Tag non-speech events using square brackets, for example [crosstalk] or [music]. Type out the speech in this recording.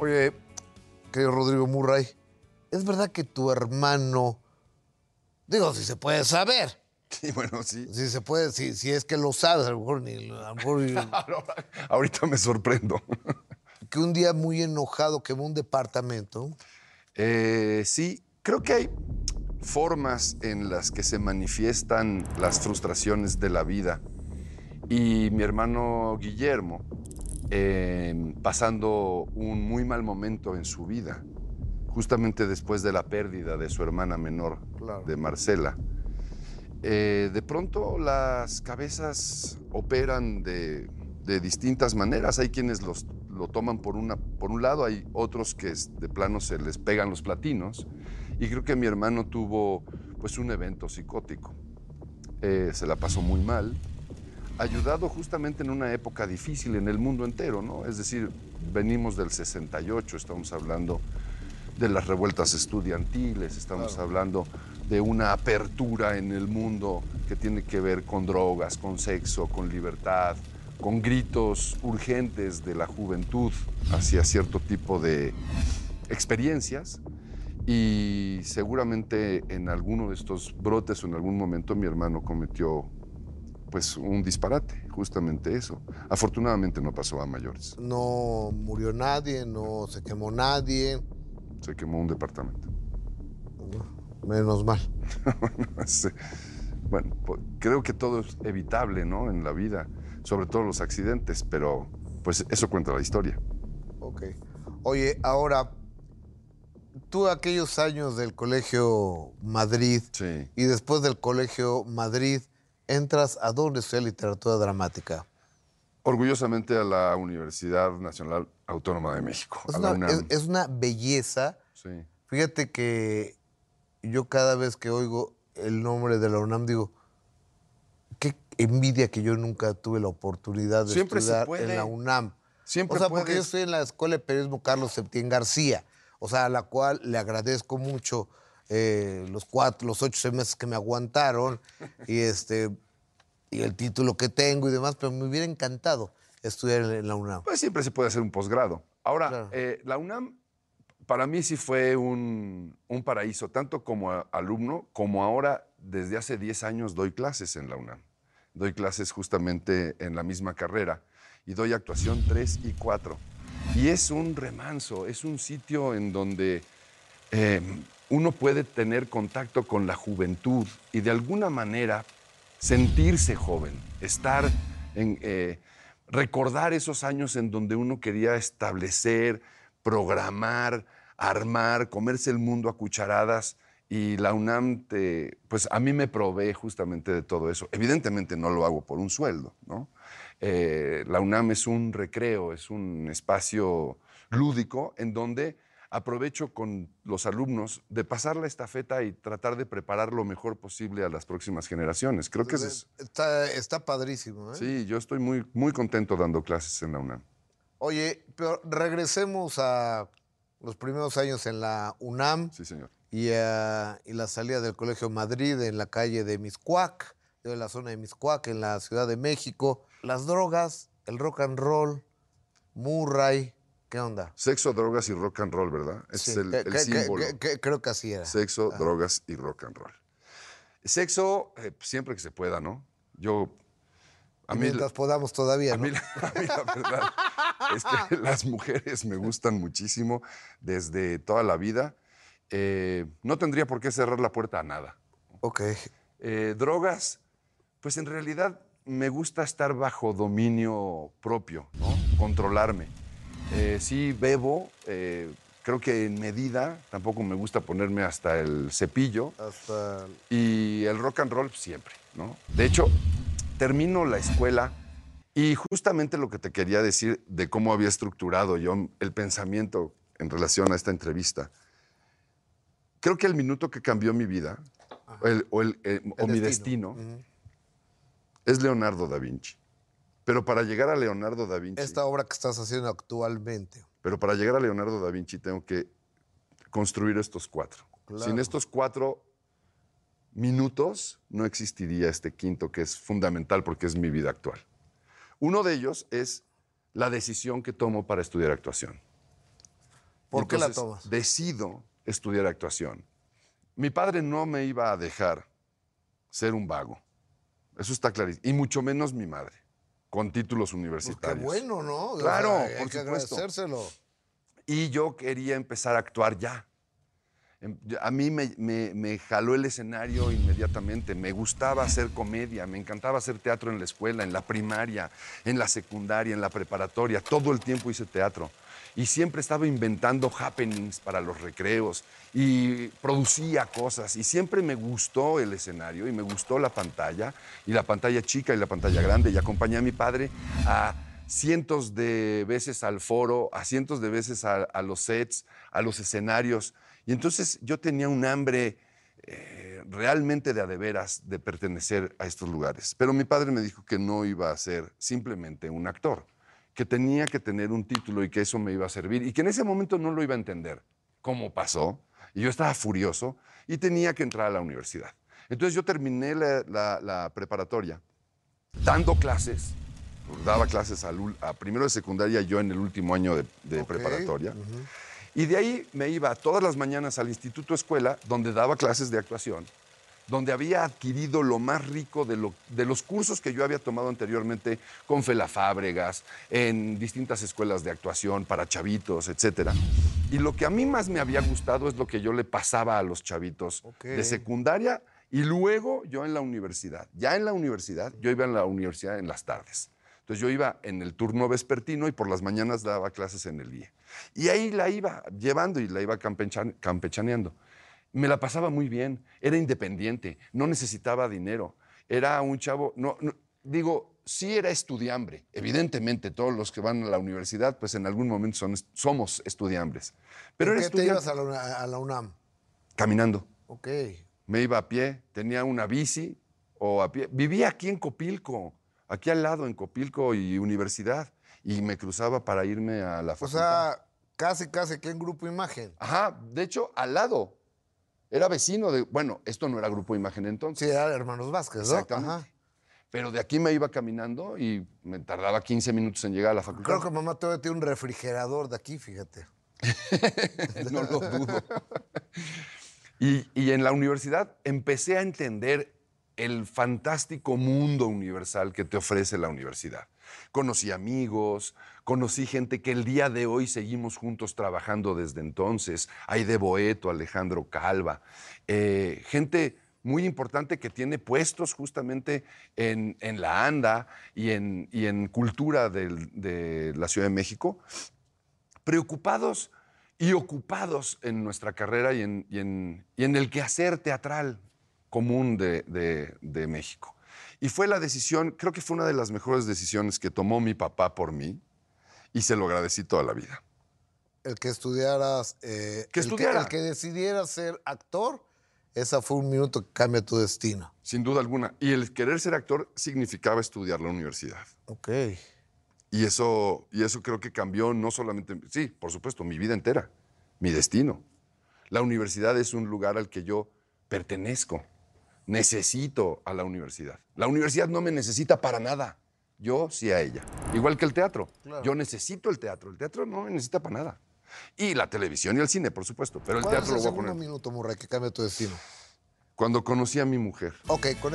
Oye, querido Rodrigo Murray, ¿es verdad que tu hermano, digo, si se puede saber, Sí, bueno, sí. si se puede, si, si es que lo sabes, a lo mejor ni, a lo mejor [laughs] Ahorita me sorprendo. que un día muy enojado quemó un departamento. Eh, sí, creo que hay formas en las que se manifiestan las frustraciones de la vida. Y mi hermano Guillermo, eh, pasando un muy mal momento en su vida, justamente después de la pérdida de su hermana menor, Claro. de Marcela, eh, de pronto las cabezas operan de, de distintas maneras. Hay quienes los, lo toman por, una, por un lado, hay otros que de plano se les pegan los platinos. Y creo que mi hermano tuvo pues un evento psicótico. Eh, se la pasó muy mal, ayudado justamente en una época difícil en el mundo entero, ¿no? Es decir, venimos del 68, estamos hablando de las revueltas estudiantiles, estamos hablando de una apertura en el mundo que tiene que ver con drogas, con sexo, con libertad, con gritos urgentes de la juventud hacia cierto tipo de experiencias. Y seguramente en alguno de estos brotes o en algún momento mi hermano cometió pues un disparate, justamente eso. Afortunadamente no pasó a mayores. No murió nadie, no se quemó nadie, Se quemó un departamento. menos mal. [laughs] Bueno, creo que todo es evitable, ¿no? En la vida, sobre todo los accidentes, pero pues eso cuenta la historia. Ok. Oye, ahora, tú aquellos años del Colegio Madrid Sí. y después del Colegio Madrid, entras a dónde estudiar literatura dramática. Orgullosamente a la Universidad Nacional Autónoma de México, Es a la una, UNAM. es- es una belleza. Sí. Fíjate que yo cada vez que oigo el nombre de la UNAM digo, qué envidia que yo nunca tuve la oportunidad de Siempre se estudiar puede. en la UNAM. Siempre o sea, porque yo estoy en la Escuela de Periodismo Carlos Septién García, o sea, a la cual le agradezco mucho eh, los cuatro, los ocho meses que me aguantaron [laughs] y este y el título que tengo y demás, pero me hubiera encantado estudiar en, la UNAM. Pues siempre se puede hacer un posgrado. Ahora, Claro. eh, la UNAM para mí sí fue un, un paraíso, tanto como a- alumno, como ahora desde hace 10 años doy clases en la UNAM. Doy clases justamente en la misma carrera y doy actuación 3 y 4. Y es un remanso, es un sitio en donde eh, uno puede tener contacto con la juventud y de alguna manera sentirse joven, estar en, eh, recordar esos años en donde uno quería establecer, programar, armar, comerse el mundo a cucharadas y la UNAM, te- pues a mí me provee justamente de todo eso. Evidentemente no lo hago por un sueldo, ¿no? Eh, la UNAM es un recreo, es un espacio lúdico en donde aprovecho con los alumnos de pasar la estafeta y tratar de preparar lo mejor posible a las próximas generaciones. Creo que es... Está, está padrísimo. ¿eh? Sí, yo estoy muy, muy contento dando clases en la UNAM. Oye, pero regresemos a los primeros años en la UNAM Sí, señor. y, a- y la salida del Colegio Madrid en la calle de Miscuac, de la zona de Miscuac, en la Ciudad de México. Las drogas, el rock and roll, Murray, ¿qué onda? Sexo, drogas y rock and roll, ¿verdad? Ese Sí, es el, símbolo. creo que así era. Sexo, drogas y rock and roll. Sexo, eh, siempre que se pueda, ¿no? Yo... A mí, Mientras podamos todavía, a ¿no? mí a mí la verdad [laughs] es que [laughs] las mujeres me gustan muchísimo desde toda la vida. Eh, no tendría por qué cerrar la puerta a nada. Ok. Eh, drogas, pues en realidad me gusta estar bajo dominio propio, ¿no? controlarme. Eh, sí bebo, eh, creo que en medida, tampoco me gusta ponerme hasta el cepillo Hasta y el rock and roll siempre, ¿no? De hecho, termino la escuela y justamente lo que te quería decir de cómo había estructurado yo el pensamiento en relación a esta entrevista. Creo que el minuto que cambió mi vida, o, el- o el- eh, o mi destino, es Leonardo da Vinci. Pero para llegar a Leonardo da Vinci, Esta obra que estás haciendo actualmente. pero para llegar a Leonardo da Vinci tengo que construir estos cuatro. Claro. Sin estos cuatro minutos no existiría este quinto que es fundamental porque es mi vida actual. Uno de ellos es la decisión que tomo para estudiar actuación. ¿Por qué la tomas? Decido estudiar actuación. Mi padre no me iba a dejar ser un vago. Eso está clarísimo. Y mucho menos mi madre, con títulos Pues qué universitarios. bueno, ¿no? O Claro, sea, hay por que supuesto. agradecérselo. Y yo quería empezar a actuar ya. Em, A mí me, me- me jaló el escenario inmediatamente. Me gustaba hacer comedia, me encantaba hacer teatro en la escuela, en la primaria, en la secundaria, en la preparatoria. Todo el tiempo hice teatro. Y siempre estaba inventando happenings para los recreos y producía cosas. Y siempre me gustó el escenario y me gustó la pantalla, y la pantalla chica y la pantalla grande. Y acompañé a mi padre a cientos de veces al foro, a cientos de veces a, los sets, a los escenarios. Y entonces yo tenía un hambre eh, realmente de a de veras de pertenecer a estos lugares. Pero mi padre me dijo que no iba a ser simplemente un actor, que tenía que tener un título y que eso me iba a servir y que en ese momento no lo iba a entender. ¿Cómo pasó? Y yo estaba furioso y tenía que entrar a la universidad. Entonces yo terminé la- la- la preparatoria dando clases, daba clases al ul- a primero de secundaria, yo en el último año de, de Ok, preparatoria. Y de ahí me iba todas las mañanas al Instituto Escuela, donde daba clases de actuación, donde había adquirido lo más rico de, lo- de los cursos que yo había tomado anteriormente con Fela Fábregas, en distintas escuelas de actuación para chavitos, etc. Y lo que a mí más me había gustado es lo que yo le pasaba a los chavitos de secundaria y luego yo en la universidad. Ya en la universidad, yo iba en la universidad en las tardes. Entonces yo iba en el turno vespertino y por las mañanas daba clases en el IE. Y ahí la iba llevando y la iba campechan- campechaneando. Me la pasaba muy bien, era independiente, no necesitaba dinero, era un chavo, no, no- digo, sí era estudiambre, evidentemente todos los que van a la universidad, pues en algún momento son, somos estudiambres. Pero ¿En era qué te ibas a la, a la UNAM? caminando. Ok. Me iba a pie, tenía una bici o a pie. Vivía aquí en Copilco, aquí al lado en Copilco y universidad. Y me cruzaba para irme a la O facultad. sea, casi, casi que en Grupo Imagen. Ajá, de hecho, al lado. Era vecino de. Bueno, esto no era Grupo Imagen entonces. Sí, era Hermanos Vázquez, ¿no? Exactamente. Ajá. Pero de aquí me iba caminando y me tardaba 15 minutos en llegar a la facultad. Creo que mamá todavía tiene un refrigerador de aquí, fíjate. [laughs] no lo dudo. Y, y en la universidad empecé a entender el fantástico mundo universal que te ofrece la universidad. Conocí amigos, conocí gente que el día de hoy seguimos juntos trabajando desde entonces. Aide Boeto, Alejandro Calva, eh, gente muy importante que tiene puestos justamente en, la ANDA y en, cultura de la Ciudad de México preocupados y ocupados en nuestra carrera y en, el quehacer teatral común de México. Y fue la decisión, creo que fue una de las mejores decisiones que tomó mi papá por mí y se lo agradecí toda la vida. El que estudiaras. eh, Que el estudiara. el que decidieras ser actor, esa fue un minuto que cambia tu destino. Sin duda alguna. Y el querer ser actor significaba estudiar la universidad. Ok. Y eso, y eso creo que cambió no solamente, sí, por supuesto, mi vida entera, mi destino. La universidad es un lugar al que yo pertenezco. Necesito a la universidad. La universidad no me necesita para nada. Yo sí a ella. Igual que el teatro. Claro. Yo necesito el teatro. El teatro no me necesita para nada. Y la televisión y el cine, por supuesto. Pero el ¿Cuál es teatro el lo voy a poner. minuto, Murray, que cambia tu destino? Cuando conocí a mi mujer. Ok, con